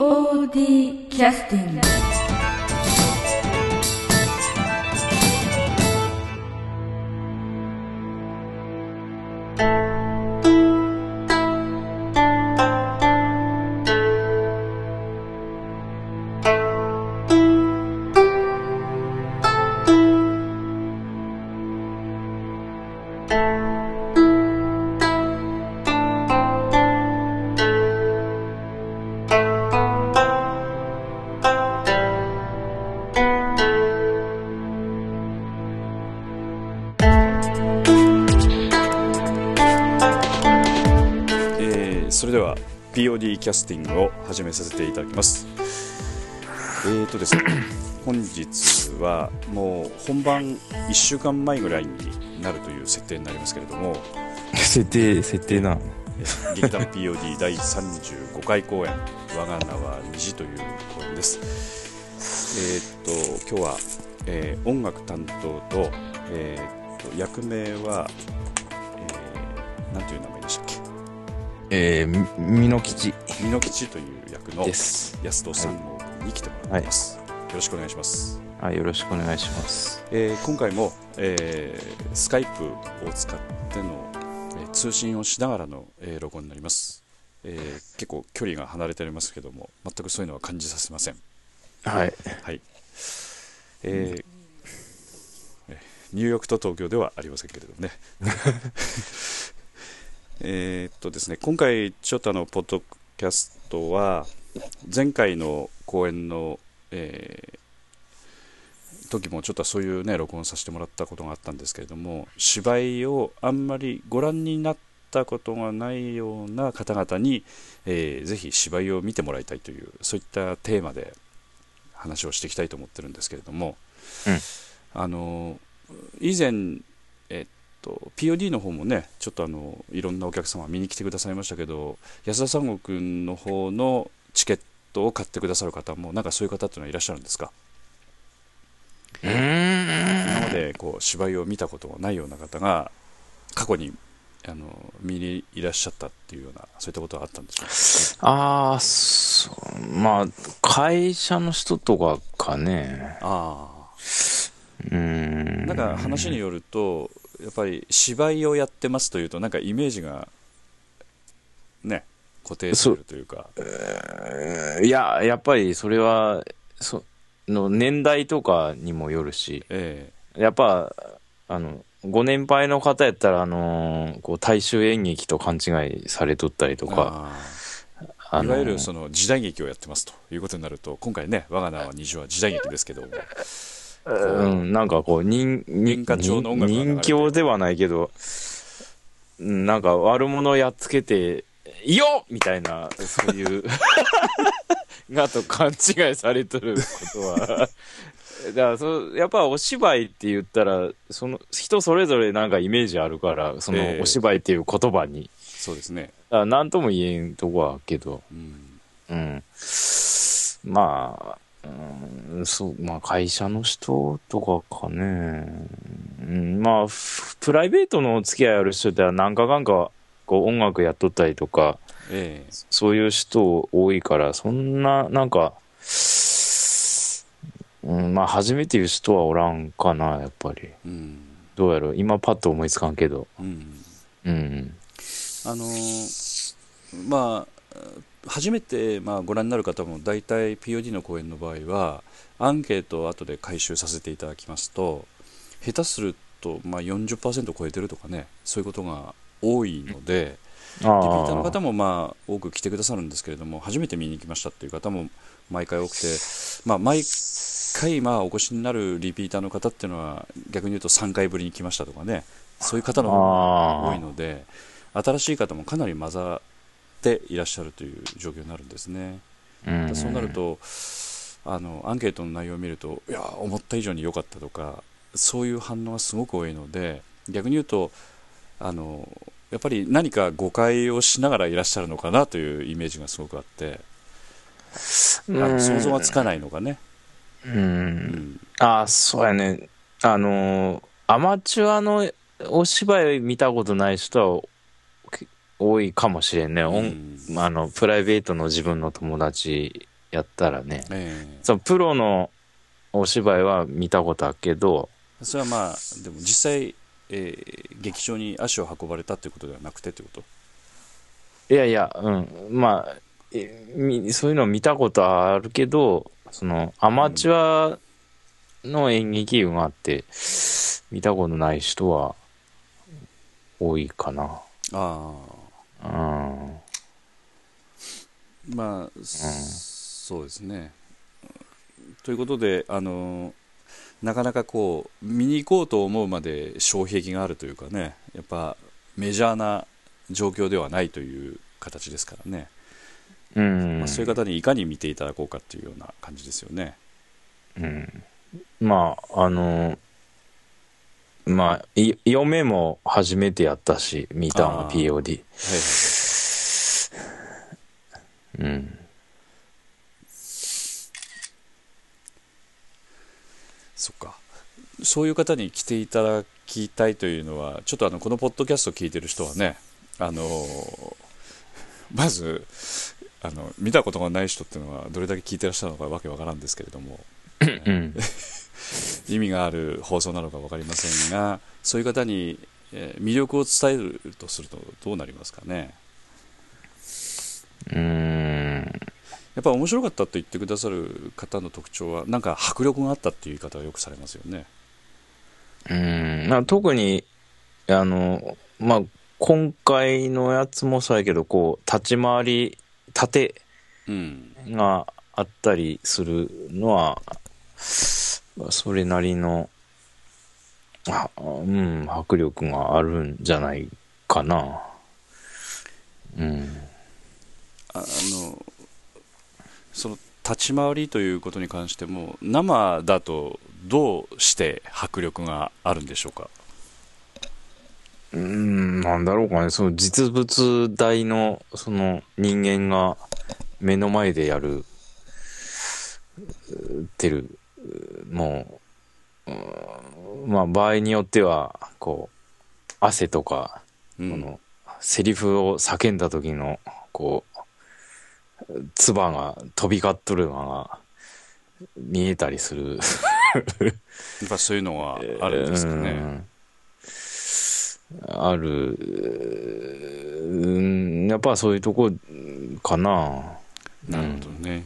POD キャスティングキャスティングを始めさせていただきます。えーとですね 本日はもう本番1週間前ぐらいになるという設定になりますけれども設定、設定な。えー劇団 POD 第35回公演「我が名は虹」という公演です。えーっと今日は、えー音楽担当と,、えーっと役名は、えー、なんていう名前でしたっけ？えー、み美濃吉美濃吉という役のです。安藤三郷君に来てもらってます、よろしくお願いします、はい、よろしくお願いします。えー今回も、えースカイプを使っての、えー通信をしながらの、えー録音になります、えー結構距離が離れておりますけども全くそういうのは感じさせません。はい。はい。えーえーニューヨークと東京ではありませんけれどもね えーっとですね今回ちょっとあのポッドキャストは前回の公演の、えー時もちょっとそういうね録音させてもらったことがあったんですけれども芝居をあんまりご覧になったことがないような方々に、えーぜひ芝居を見てもらいたいというそういったテーマで話をしていきたいと思ってるんですけれども、うん。あの以前、と、POD の方もねちょっとあのいろんなお客様見に来てくださいましたけど安田三郷君の方のチケットを買ってくださる方もなんかそういう方っていうのはいらっしゃるんですか？うーん。今までこう芝居を見たことがないような方が過去にあの見にいらっしゃったっていうようなそういったことはあったんでしょうか？あー、そう、まあ、会社の人とかかね。あうーん。あなんか話によるとやっぱり芝居をやってますというとなんかイメージがね固定するというか。いや、やっぱりそれは、その年代とかにもよるし、えやっぱ、あの、ご年配の方やったら、あのこう、大衆演劇と勘違いされとったりとえか、いわゆるその時代劇をやってますということになると今回ね「我が名は虹」は時代劇ですけどもうん、なんかこう、人、演歌調の音楽が流れてる人形ではないけど、うんなんか悪者やっつけて、いいよみたいな、そういう、がと勘違いされとることは。だからそう、やっぱお芝居って言ったら、その、人それぞれなんかイメージあるから、そええのお芝居っていう言葉に。そうですね、だからなんとも言えんとこはけど、うん、うん。まあ、うん、そう、まあ会社の人とかかね。うん、まあ、ふプライベートのお付き合いある人って何かかんか、こう音楽やっとったりとか、ええそういう人多いから、そんな、なんか、うん、まあ初めて言う人はおらんかな、やっぱり。うんどうやろう今パッと思いつかんけど。うんうん。あのーまあ初めて、まあ、ご覧になる方も大体 POD の公演の場合はアンケートを後で回収させていただきますと下手すると、まあ、40%超えてるとかねそういうことが多いので。リピーターの方もまあ多く来てくださるんですけれども初めて見に来ましたっていう方も毎回多くて、まあ、毎回まあお越しになるリピーターの方っていうのは逆に言うと3回ぶりに来ましたとかねそういう方の方が多いので新しい方もかなり混ざっていらっしゃるという状況になるんですね。うん、そうなるとあのアンケートの内容を見るといや思った以上に良かったとかそういう反応がすごく多いので逆に言うとあのやっぱり何か誤解をしながらいらっしゃるのかなというイメージがすごくあってあの想像がつかないのがね、うん。うん。ああ、そうやね。あのーアマチュアのお芝居見たことない人はけ多いかもしれんね。うんあの、プライベートの自分の友達やったらね、ええそのプロのお芝居は見たことあるけど、それはまあでも実際、えー劇場に足を運ばれたっていうことではなくてってこと？いやいや、うん、まあ、えみそういうの見たことあるけど、そのアマチュアの演劇があって、見たことない人は多いかな。あうん。あまあ、そうですねということであのなかなかこう見に行こうと思うまで障壁があるというかねやっぱメジャーな状況ではないという形ですからね、うん。まあ、そういう方にいかに見ていただこうかっていうような感じですよねうん。まあ、あの、まあ、い嫁も初めてやったし、見たの POD。はいはいうん。そっかそういう方に来ていただきたいというのはちょっとあのこのポッドキャストを聞いてる人はねあのまずあの見たことがない人っていうのはどれだけ聞いてらっしゃるのかわけわからんですけれどもうん。意味がある放送なのか分かりませんがそういう方に、えー魅力を伝えるとするとどうなりますかね？うん。やっぱ面白かったと言ってくださる方の特徴はなんか迫力があったっていう言い方をよくされますよねうん。まあ、特に、あの、まあ、今回のやつもそうやけど、こう、立ち回り、縦うんがあったりするのは、まあそれなりの、あうん、迫力があるんじゃないかな。うん。ああのその立ち回りということに関しても生だとどうして迫力があるんでしょうか？うん、なんだろうかね、その実物大の、その人間が目の前でやる、てる、うもう、うんまあ場合によっては、こう、汗とか、うんこの、セリフを叫んだ時の、こう、唾が飛び交っとるのが見えたりする。やっぱそういうのはあるんですかね、うんある、うん、やっぱそういうとこかな。なるほどね、うん。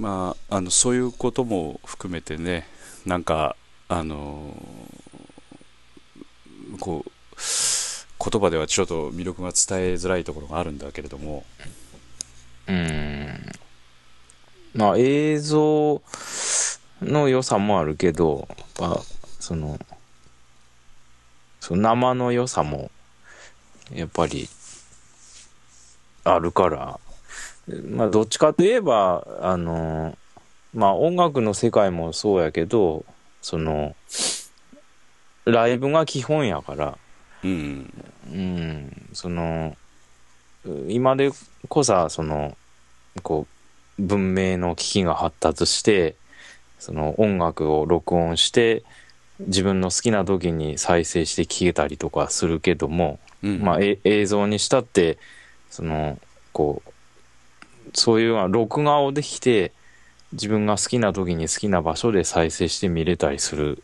まああのそういうことも含めてねなんかあのこう言葉ではちょっと魅力が伝えづらいところがあるんだけれどもうん。まあ映像の良さもあるけど、やっぱその、その生の良さも、やっぱり、あるから、まあどっちかといえば、あの、まあ音楽の世界もそうやけど、その、ライブが基本やから、うん。うん、その、今でこさ、その、こう、文明の機器が発達して、その音楽を録音して、自分の好きな時に再生して聴けたりとかするけども、うん。まあ、え映像にしたって、その、こう、そういう録画をできて、自分が好きな時に好きな場所で再生して見れたりする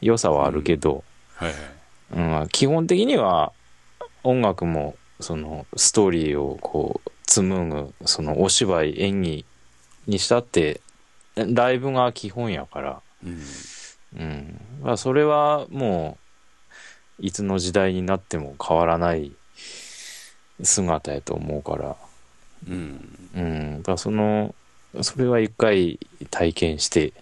良さはあるけど、はいはい。うん、基本的には音楽もそのストーリーをこう紡ぐそのお芝居演技にしたってライブが基本やから、うんうん。まあ、それはもういつの時代になっても変わらない姿やと思うから、うん。うん、だからそのそれは一回体験して、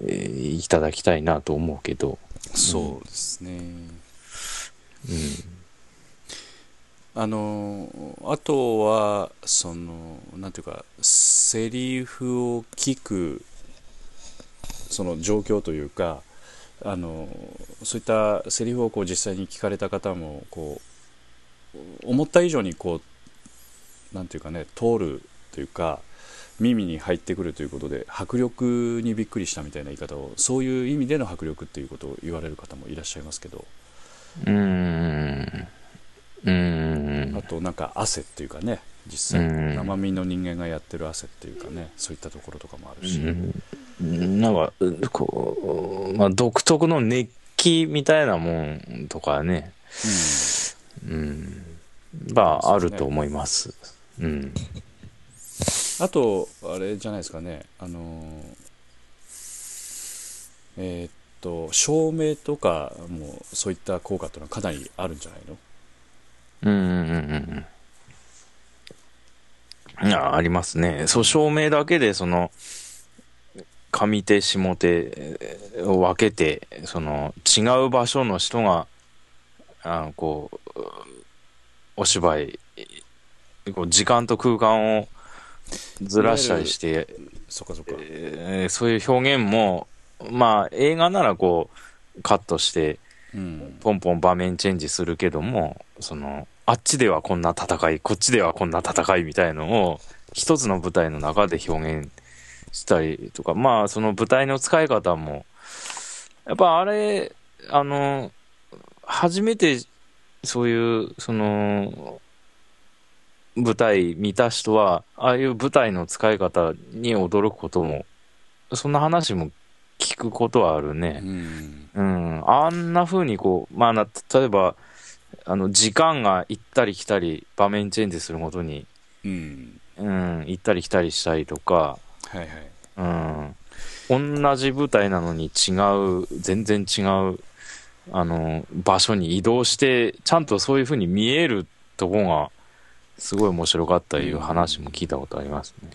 えーいただきたいなと思うけど、そうですね、あのあとはそのなんていうかセリフを聞くその状況というかあのそういったセリフをこう実際に聞かれた方もこう思った以上にこうなんていうかね通るというか耳に入ってくるということで迫力にびっくりしたみたいな言い方をそういう意味での迫力っていうことを言われる方もいらっしゃいますけどうん。うん。あうんとなんか汗っていうかね実際うん生身の人間がやってる汗っていうかねそういったところとかもあるし、うんなんか、うこう、まあ、独特の熱気みたいなもんとかね、うん、まあ、あると思います。うん。あとあれじゃないですかねあのーえーっと照明とかもそういった効果っていうのはかなりあるんじゃないの？うんうんうんうん。いや、ありますね。そう、照明だけで、その、上手、下手を分けて、その、違う場所の人が、あの、こう、お芝居、こう時間と空間をずらしたりして、そっかそっか。えーそういう表現も、まあ、映画ならこう、カットして、うん。ポンポン場面チェンジするけども、その、あっちではこんな戦い、こっちではこんな戦いみたいのを、一つの舞台の中で表現したりとか、まあ、その舞台の使い方も、やっぱあれ、あの、初めて、そういう、その、舞台見た人は、ああいう舞台の使い方に驚くことも、そんな話も聞くことはあるね。うんうん、あんな風にこう、まあな、例えば、あの、時間が行ったり来たり、場面チェンジするごとに、うんうん、行ったり来たりしたりとか、はいはいうん、同じ舞台なのに違う、全然違う、あの、場所に移動して、ちゃんとそういう風に見えるとこが、すごい面白かったいう話も聞いたことありますね。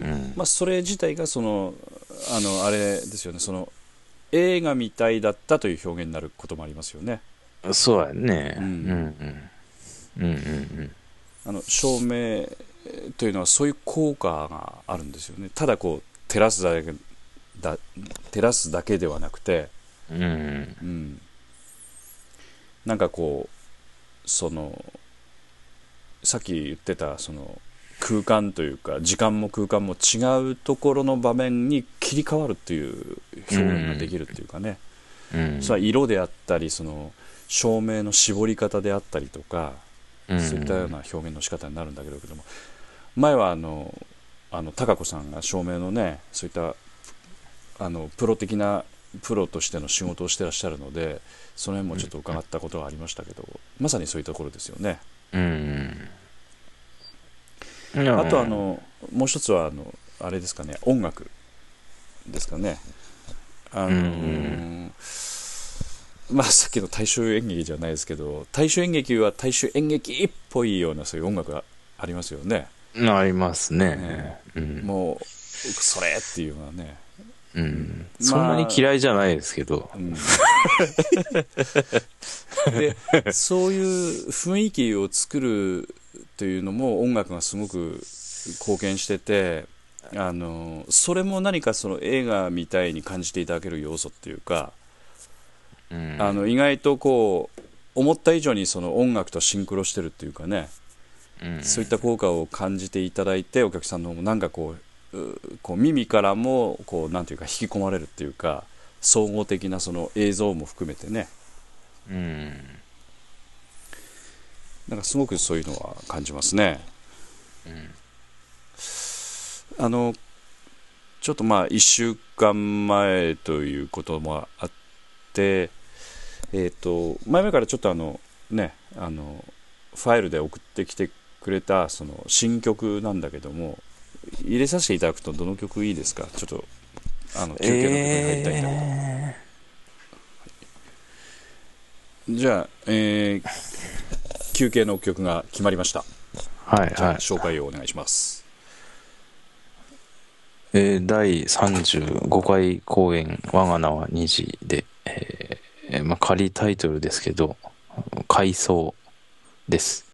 うん。まあそれ自体がそのあのあれですよねその映画みたいだったという表現になることもありますよねそうやね。ううんん、うん。うん、うん、あの照明というのはそういう効果があるんですよねただこう照らすだけだ照らすだけではなくて、うん。うん。うん、なんかこうそのさっき言ってたその空間というか時間も空間も違うところの場面に切り替わるっていう表現ができるっていうかね、うん。それは色であったりその照明の絞り方であったりとか、うんそういったような表現の仕方になるんだけれども前はあのあの高子さんが照明のねそういったあのプロ的なプロとしての仕事をしてらっしゃるのでその辺もちょっと伺ったことがありましたけど、まさにそういうところですよね。うん。あとあ、のもう一つはあのあれですかね音楽ですかね。あのーうんまあさっきの大衆演劇じゃないですけど大衆演劇は大衆演劇っぽいようなそういう音楽がありますよね。ありますねね。うん。もうそれっていうのはね。うん。まあそんなに嫌いじゃないですけど。うんでそういう雰囲気を作るというのも音楽がすごく貢献しててあのそれも何かその映画みたいに感じていただける要素っていうか、うん。あの意外とこう思った以上にその音楽とシンクロしてるっていうかね、うん、そういった効果を感じていただいてお客さんの方もなんかこううこう耳からもこうなんていうか引き込まれるっていうか総合的なその映像も含めてねうん。なんかすごくそういうのは感じますね。あのちょっとまあ1週間前ということもあって、えー、と前々からちょっとあのねあのファイルで送ってきてくれたその新曲なんだけども入れさせていただくとどの曲いいですか？ちょっとあの休憩の曲に入りたいんだけど、えじゃあ、えー休憩の曲が決まりました。ーはい。じゃあはい。紹介をお願いします。えー第35回公演「我が名は虹で」えーまあ、仮タイトルですけど「回想」です。「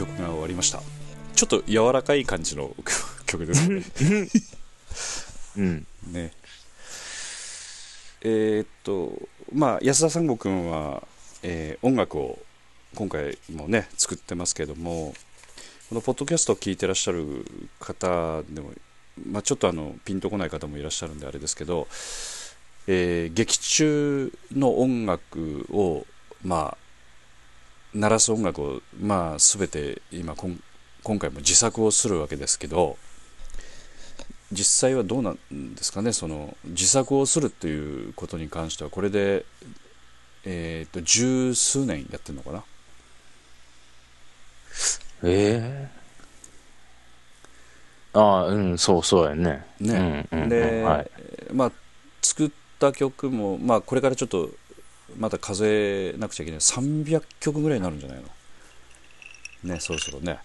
曲が終わりました。ちょっと柔らかい感じの 曲ですね。うん。ね。えーっとまあ安田三悟君は、えー音楽を今回もね作ってますけどもこのポッドキャストを聞いてらっしゃる方でも、まあ、ちょっとあのピンとこない方もいらっしゃるんであれですけど、えー劇中の音楽をまあ鳴らす音楽をまあ全て今今回も自作をするわけですけど実際はどうなんですかね？その自作をするということに関してはこれで、えー、と十数年やってるのかな？ええああ、うん、そうそうやね。ね、うんうんうんで、はい。まあ作った曲も、まあ、これからちょっとまた数えなくちゃいけない300曲ぐらいになるんじゃないの？ねそろそろね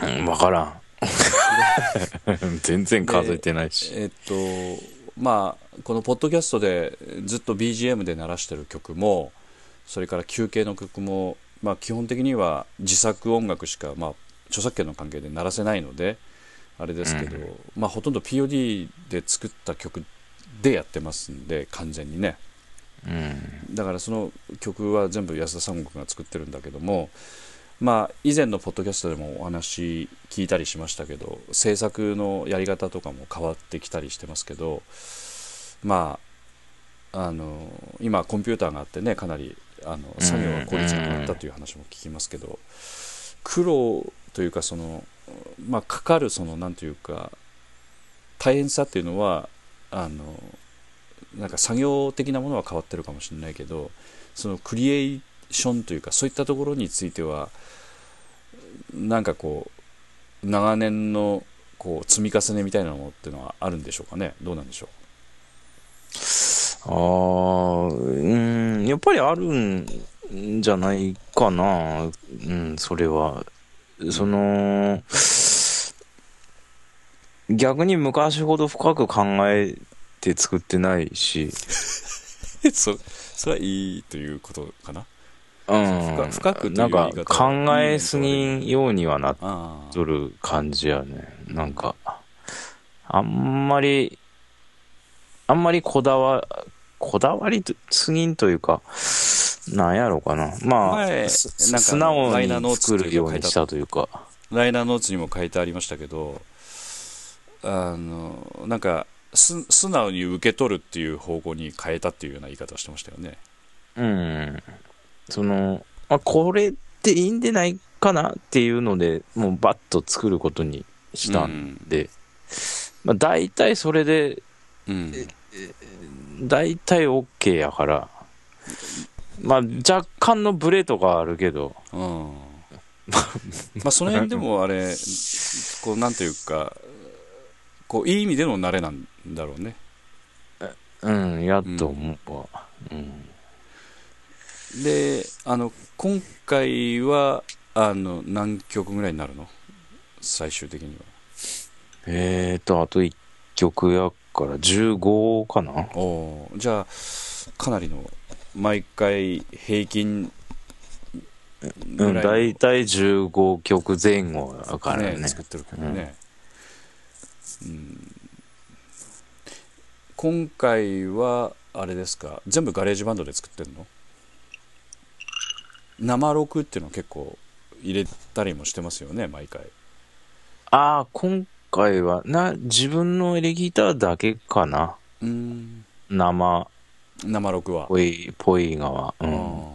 うん、わからん。全然数えてないし。えっとまあこのポッドキャストでずっと BGM で鳴らしてる曲もそれから休憩の曲も、まあ、基本的には自作音楽しか、まあ、著作権の関係で鳴らせないのであれですけど、まあ、ほとんど POD で作った曲でやってますんで完全にねうん。だからその曲は全部安田三国が作ってるんだけどもまあ以前のポッドキャストでもお話聞いたりしましたけど制作のやり方とかも変わってきたりしてますけどまああの今コンピューターがあってねかなりあの作業が効率が上がったという話も聞きますけど苦労というかそのまあかかるそのなんというか大変さっていうのはあのなんか作業的なものは変わってるかもしれないけどそのクリエーションというかそういったところについてはなんかこう長年のこう積み重ねみたいなものっていうのはあるんでしょうかね？どうなんでしょああ、うん、やっぱりあるんじゃないかな。うん、それは。その、逆に昔ほど深く考えて作ってないし、う そそれはいいということかな？うん。深深くなんか考えすぎようにはなっとる感じやね。なんか、あんまり、あんまりこだわ、こだわりすぎんというか、なんやろうかな。まあ、なんか素直ライナーノーにツ作るようにしたというか。ライナーノーツにも書いてありましたけどあのなんかす素直に受け取るっていう方向に変えたっていうような言い方をしてましたよね。うん。その、あ、これっていいんでないかなっていうので、もうバッと作ることにしたんで、まあ大体それで、うん。大体 OK やから、まあ若干のブレとかあるけど、うん。まあその辺でもあれこうなんていうかこういい意味での慣れなんだろうねうん、やっと思うわ。うん。であの今回はあの何曲ぐらいになるの？最終的にはえーと、あと1曲やから15かな？おーじゃあかなりの毎回平均うん、大体15曲前後やからね。ね作ってるけどね、うん今回はあれですか全部ガレージバンドで作ってるの？生録っていうのは結構入れたりもしてますよね毎回ああ、今回は、な、自分のエレキギターだけかな。うん生生録は、ぽい、ぽい側。うあん。ー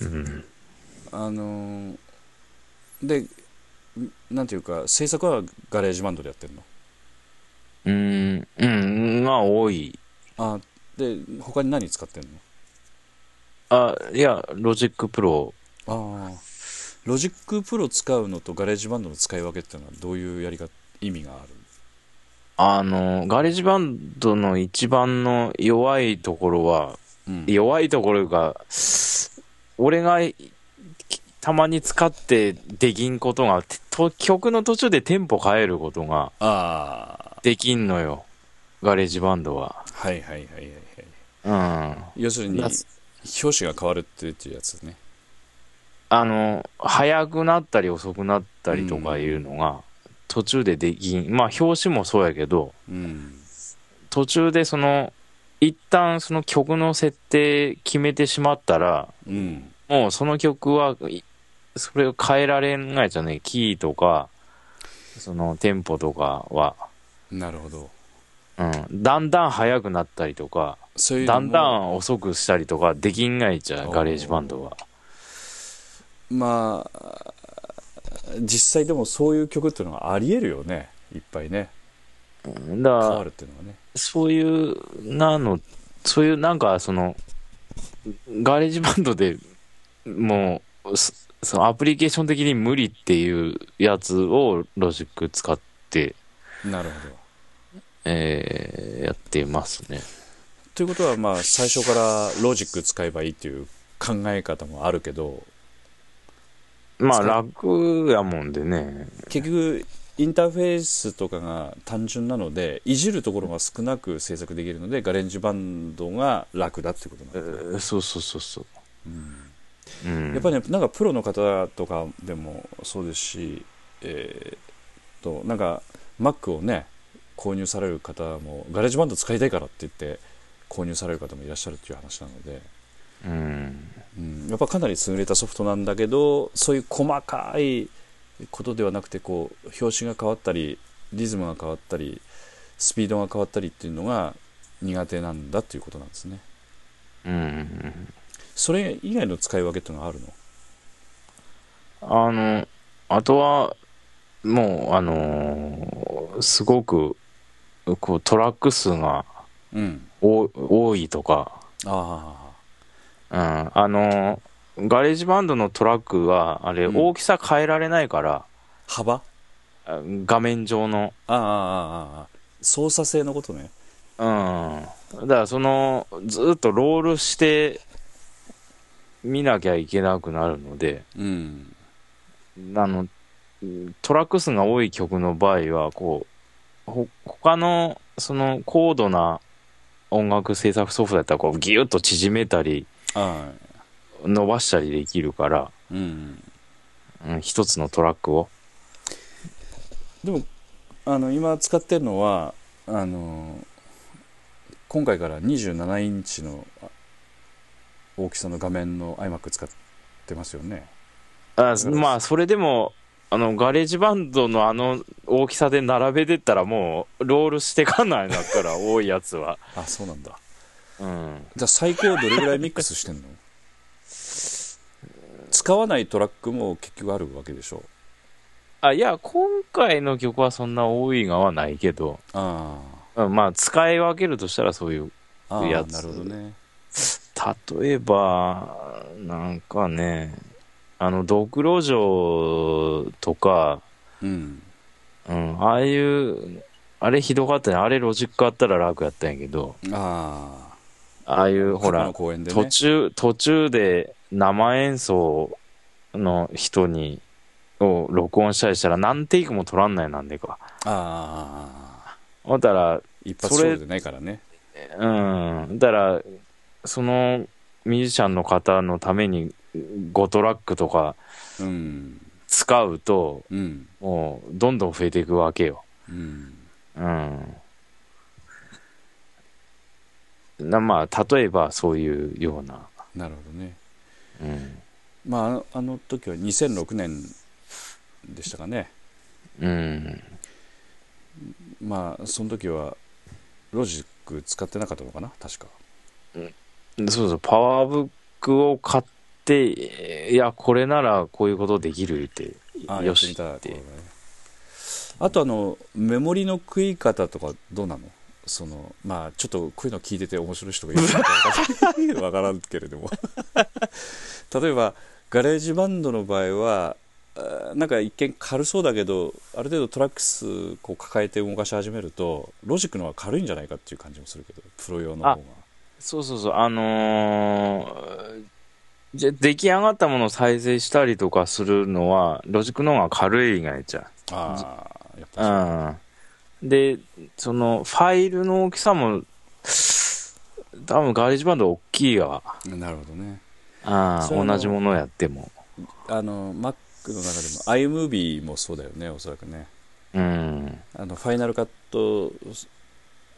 うん。あのーでなんていうか制作はガレージバンドでやってるの？うん、うん、まあ多い。あで他に何使ってんの？あ、いや、ロジックプロ。ああロジックプロ使うのとガレージバンドの使い分けっていうのはどういうやりが意味がある？あの、ガレージバンドの一番の弱いところは、うん。弱いところが、俺がたまに使ってできんことが、てと曲の途中でテンポ変えることがああできんのよ。ガレージバンドは。はいはいはいはいはいうん。要するにだ拍子が変わるっていうやつねあの、早くなったり遅くなったりとかいうのが、途中でできん。まあ、拍子もそうやけど、うん途中でその、一旦その曲の設定決めてしまったら、うんもうその曲は、いそれを変えられないじゃね？キーとか、そのテンポとかは、なるほど。うん、だんだん速くなったりとか、そういうだんだん遅くしたりとかできんがいじゃおー。ガレージバンドは。まあ実際でもそういう曲っていうのはありえるよね。いっぱいね。うん。だから変わるっていうのはね。そういう、なの、そういうなんかその、ガレージバンドでもう、そそのアプリケーション的に無理っていうやつをロジック使って、なるほどえーやっていますね。ということはまあ最初からロジック使えばいいっていう考え方もあるけどまあ楽やもんでね。結局インターフェースとかが単純なのでいじるところが少なく制作できるのでガレージバンドが楽だってことなんえですねーそうそうそうそう。うんうん、やっぱりねなんかプロの方とかでもそうですしえー、となんか Mac をね購入される方もガレージバンド使いたいからって言って購入される方もいらっしゃるっていう話なので、うん。うん、やっぱかなり優れたソフトなんだけどそういう細かいことではなくてこう拍子が変わったりリズムが変わったりスピードが変わったりっていうのが苦手なんだっていうことなんですねうん。それ以外の使い分けってのがあるの？あの、あとは、もう、あのーすごく、こう、トラック数がうん。多多いとか、あうん、あのーガレージバンドのトラックは、あれ、うん。大きさ変えられないから、あ幅？あ画面上の、ああああああ操作性のことね。うん。だから、その、ずっとロールして、見なきゃいけなくなるので、うん。あの、トラック数が多い曲の場合は、こう、ほ他の、その、高度な音楽制作ソフトだったら、こう、ギュッと縮めたり、ああ伸ばしたりできるから、うん。うん、一つのトラックを。でもあの今使ってるのはあの今回から27インチのあ大きさの画面の iMac 使ってますよね。あまあ、それでも、あの、ガレージバンドのあの大きさで並べてったらもう、スクロールしてかないなったら、多いやつは。あそうなんだ。うん。じゃあ最高どれぐらいミックスしてんの？使わないトラックも結局あるわけでしょ？あ、いや、今回の曲はそんな多いがはないけど、あうんまあ、使い分けるとしたらそういうあああやつなるほどね例えば、なんかね、あの、ドクロ城とか、うん。うん、ああいう、あれひどかったね。あれロジックあったら楽やったんやけど、あああいう、あほらね。途中、途中で生演奏の人に、を録音したりしたら何テイクも取らんないなんでか。ああほんだら、一発勝負でないからね。うん、だから、そのミュージシャンの方のために5トラックとかうん使うと、うんもうどんどん増えていくわけよ。うんうん。なまあ、例えばそういうような。なるほどねうん。まああの時は2006年でしたかねうん。まあその時はロジック使ってなかったのかな？確かそうそう、パワーブックを買って、いや、これならこういうことできるって、あよしやってってねあとあのメモリの食い方とかどうなの？そのまあちょっとこういうの聞いてて面白い人がいるかわ わからんけれども。例えばガレージバンドの場合はなんか一見軽そうだけどある程度トラック数こう抱えて動かし始めるとロジックの方が軽いんじゃないかっていう感じもするけどプロ用の方がそうそうそう、あのーじゃ出来上がったものを再生したりとかするのは、ロジックの方が軽いがやっちゃああやっぱう。うん。で、その、ファイルの大きさも、多分ガレージバンド大きいわ。なるほどねああ同じものやっても。あの Mac の中でも iMovie もそうだよねおそらくねうん。あのファイナルカット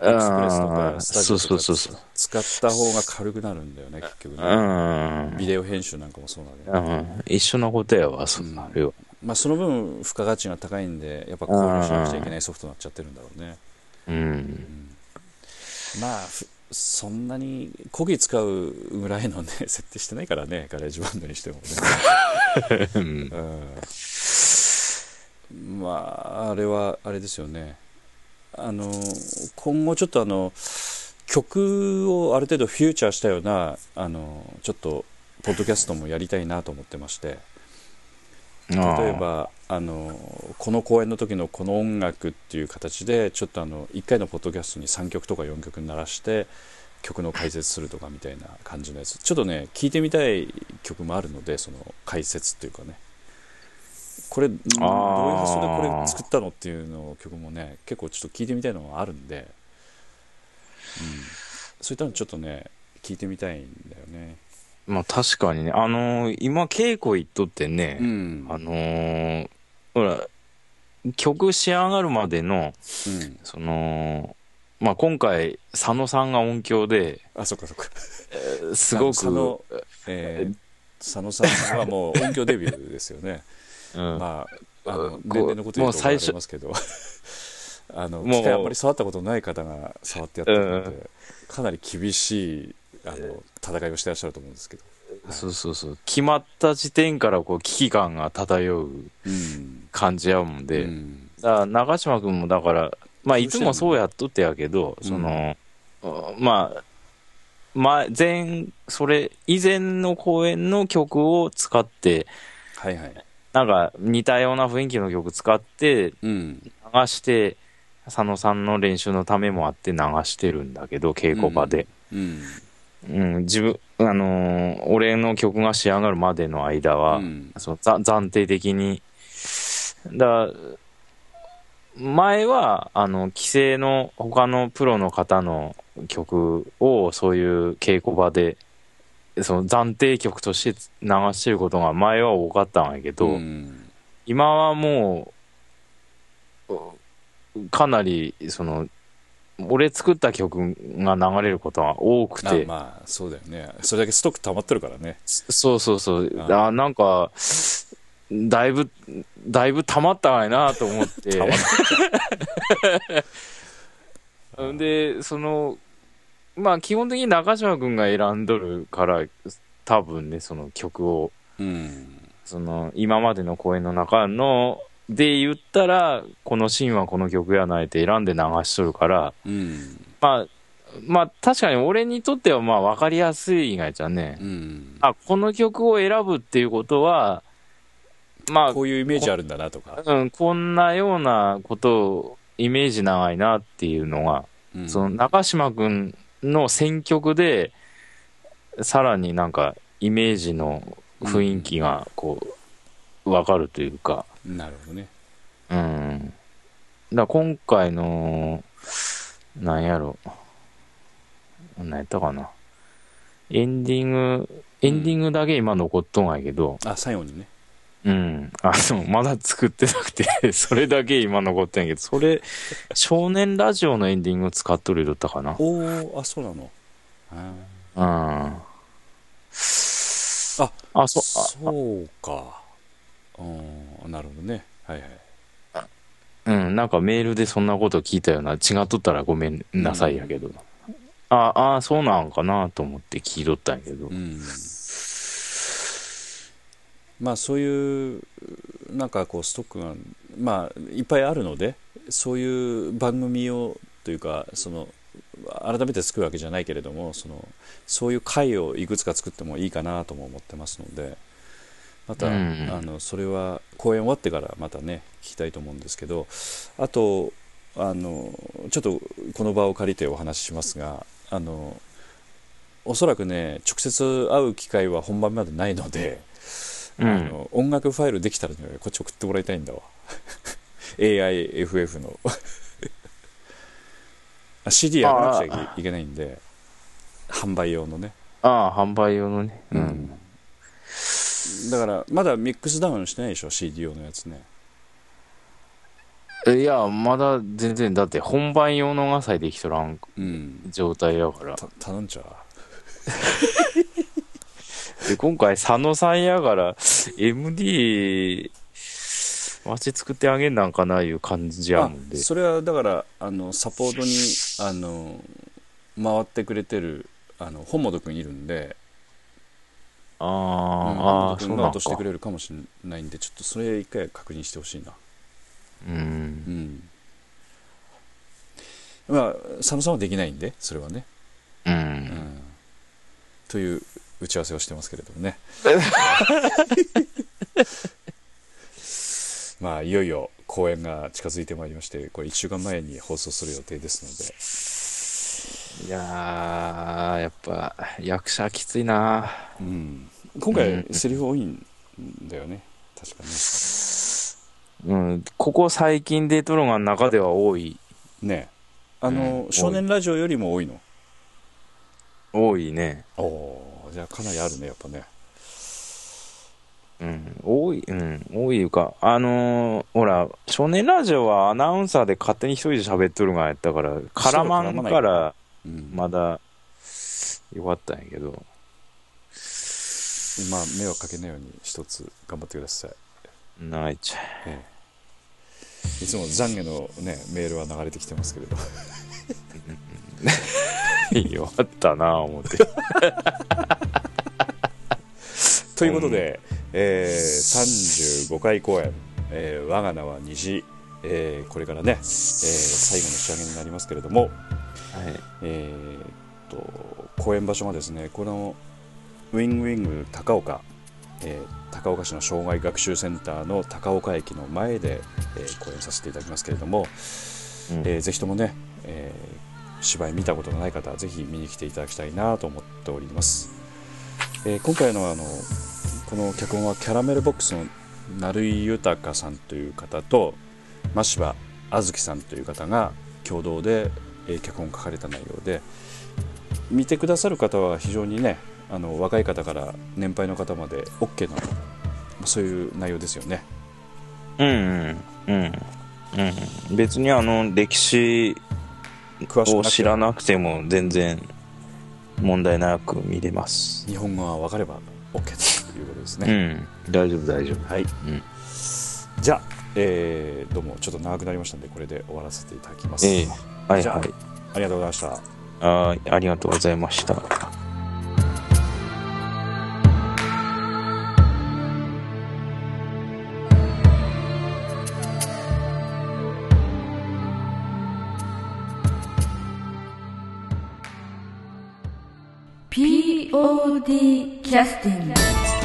エクスプレスとああ、かスタジオとか。使った方が軽くなるんだよね結局うねん。ビデオ編集なんかもそうなんだよねうん。一緒のことやわ、そんなるよ。まあその分付加価値が高いんでやっぱ考慮しなくちゃいけないソフトになっちゃってるんだろうねうん。まあふそんなにこぎ使うぐらいのね 設定してないからねガレージバンドにしてもねうんうんまああれはあれですよねあの今後ちょっとあの曲をある程度フューチャーしたようなあのちょっとポッドキャストもやりたいなと思ってまして。例えばあのこの公演の時のこの音楽っていう形でちょっとあの1回のポッドキャストに3曲とか4曲鳴らして曲の解説するとかみたいな感じのやつ。ちょっとね聴いてみたい曲もあるのでその解説っていうかねこれどういう発想でこれ作ったのっていうのを曲もね結構ちょっと聞いてみたいのがあるんで、うん、そういったのちょっとね聞いてみたいんだよね。まあ確かにね、あのー今稽古行っとってね、うん。あのーほら、曲仕上がるまでの、うん、その、まあ今回、佐野さんが音響で、あそっかそっか。えーすごく、佐野,、えー佐野さんはもう音響デビューですよね。うんまああの年齢のこと言うと怒らもう最初れますけど。あのもう。機械あんまり触ったことない方が触ってやってるので、うんかなり厳しいあの戦いをしてらっしゃると思うんですけど、そうそうそう、決まった時点からこう危機感が漂ううん。感じやもんで、うん。だから長嶋君もだから、まあいつもそうやっとってやけど、うん。その、まあ、前、前、それ以前の公演の曲を使って、はいはい、なんか似たような雰囲気の曲使ってうん。流して、佐野さんの練習のためもあって流してるんだけど、稽古場で。うん。うん、自分、あのー俺の曲が仕上がるまでの間は、うん。そ暫定的に、だ前は、あの、規制の他のプロの方の曲をそういう稽古場で、その暫定曲として流してることが前は多かったんやけど、うん。今はもう、うかなり、その、俺作った曲が流れることが多くあて、まあそうだよね。それだけストック溜まってるからね。そうそうそう。ああなんか、だいぶ、だいぶ溜まったかいなと思って。溜まっ で、その、まあ基本的に中島君が選んどるから、多分ね、その曲を、うんその、今までの公演の中の、で言ったら、このシーンはこの曲やないって選んで流しとるから、うんまあ、まあ確かに俺にとってはまあ分かりやすい以外じゃね。うんあ、この曲を選ぶっていうことは、まあこういうイメージあるんだなとか、うん、こんなようなことをイメージ長いなっていうのが、うん。その中島君の選曲で、さらになんかイメージの雰囲気がこう、わかるというか、なるほどね。うん。だ今回の、なんやろ、なんやったかな。エンディング、エンディングだけ今残っとんやけど、あ最後にねうん。あの、まだ作ってなくて、それだけ今残ってんやけど、それ、少年ラジオのエンディング使っとるよったかな。おおあそうなのあうん。ああ、そ、そうかうんなるほどねはいはいあうん、なんかメールでそんなこと聞いたような、違っとったらごめんなさいやけど。あ、あ、そうなんかなと思って聞いとったんやけどう。んまあそういうなんかこうストックがまあいっぱいあるのでそういう番組をというかその改めて作るわけじゃないけれどもそのそういう回をいくつか作ってもいいかなとも思ってますのでまた、うんあのそれは公演終わってからまたね聞きたいと思うんですけどあとあのちょっとこの場を借りてお話ししますがあのおそらくね直接会う機会は本番までないので、あの音楽ファイルできたら、ね、こっち送ってもらいたいんだわ。AIFF の。あ CD やらなくちゃいけないんで販売用のね、ああ、販売用のね。うん。だからまだミックスダウンしてないでしょ？CD 用のやつね。いや、まだ全然、だって本番用のがさえできとらんうん。状態やから。た頼んちゃう で、今回佐野さんやから、MD、街作ってあげんなんかないう感じやもんで。それはだからあのサポートにあの回ってくれてるあの本本君いるんであー、うんあー、本本君が。落としてくれるかもしれないんでちょっとそれ一回確認してほしいなうん。うんまあ佐野さんはできないんでそれはね、う。うんん、という打ち合わせをしてますけれどもね。まあいよいよ公演が近づいてまいりましてこれ1週間前に放送する予定ですいやー、やっぱ、役者きついな。ので、うん、今回セリフ多いんだよね。確かねうん、ここ最近出とるが中では多い、ね。あの、うん。少年ラジオよりも多いの？多いね。おおーじゃあかなりあるねやっぱね。うん、多い、うん、多いいうか、あのーほら、少年ラジオはアナウンサーで勝手に一人で喋っとるがやったから、絡まんから、うんまだ、よかったんやけど、まあ迷惑かけないように一つ頑張ってください、ないちゃええ。いつも懺悔のねメールは流れてきてますけれど。う。よかったな思って。ということで、えー35回公演「えー我が名は虹」えーこれからね、えー最後の仕上げになりますけれども、はい。えーっと公演場所がですねこのウィングウィング高岡、えー高岡市の障害学習センターの高岡駅の前で、えー公演させていただきますけれども、うん。えーぜひともね、えー芝居見たことがない方はぜひ見に来ていただきたいなと思っております、えー今回のあのこの脚本はキャラメルボックスの成井豊さんという方と真柴あずきさんという方が共同で、えー脚本を書かれた内容で見てくださる方は非常にねあの若い方から年配の方まで OK なまあそういう内容ですよねうん、うん、うん。うん、別にあの、歴史を知らなくても全然問題なく見れます。日本語が分かれば OK ということですうね、ん、大丈夫、大丈夫。はい、ん。じゃあ、えーどうもちょっと長くなりましたのでこれで終わらせていただきます、ええ。はいはい。ありがとうございました。はい、ありがとうございました。POD キャスティング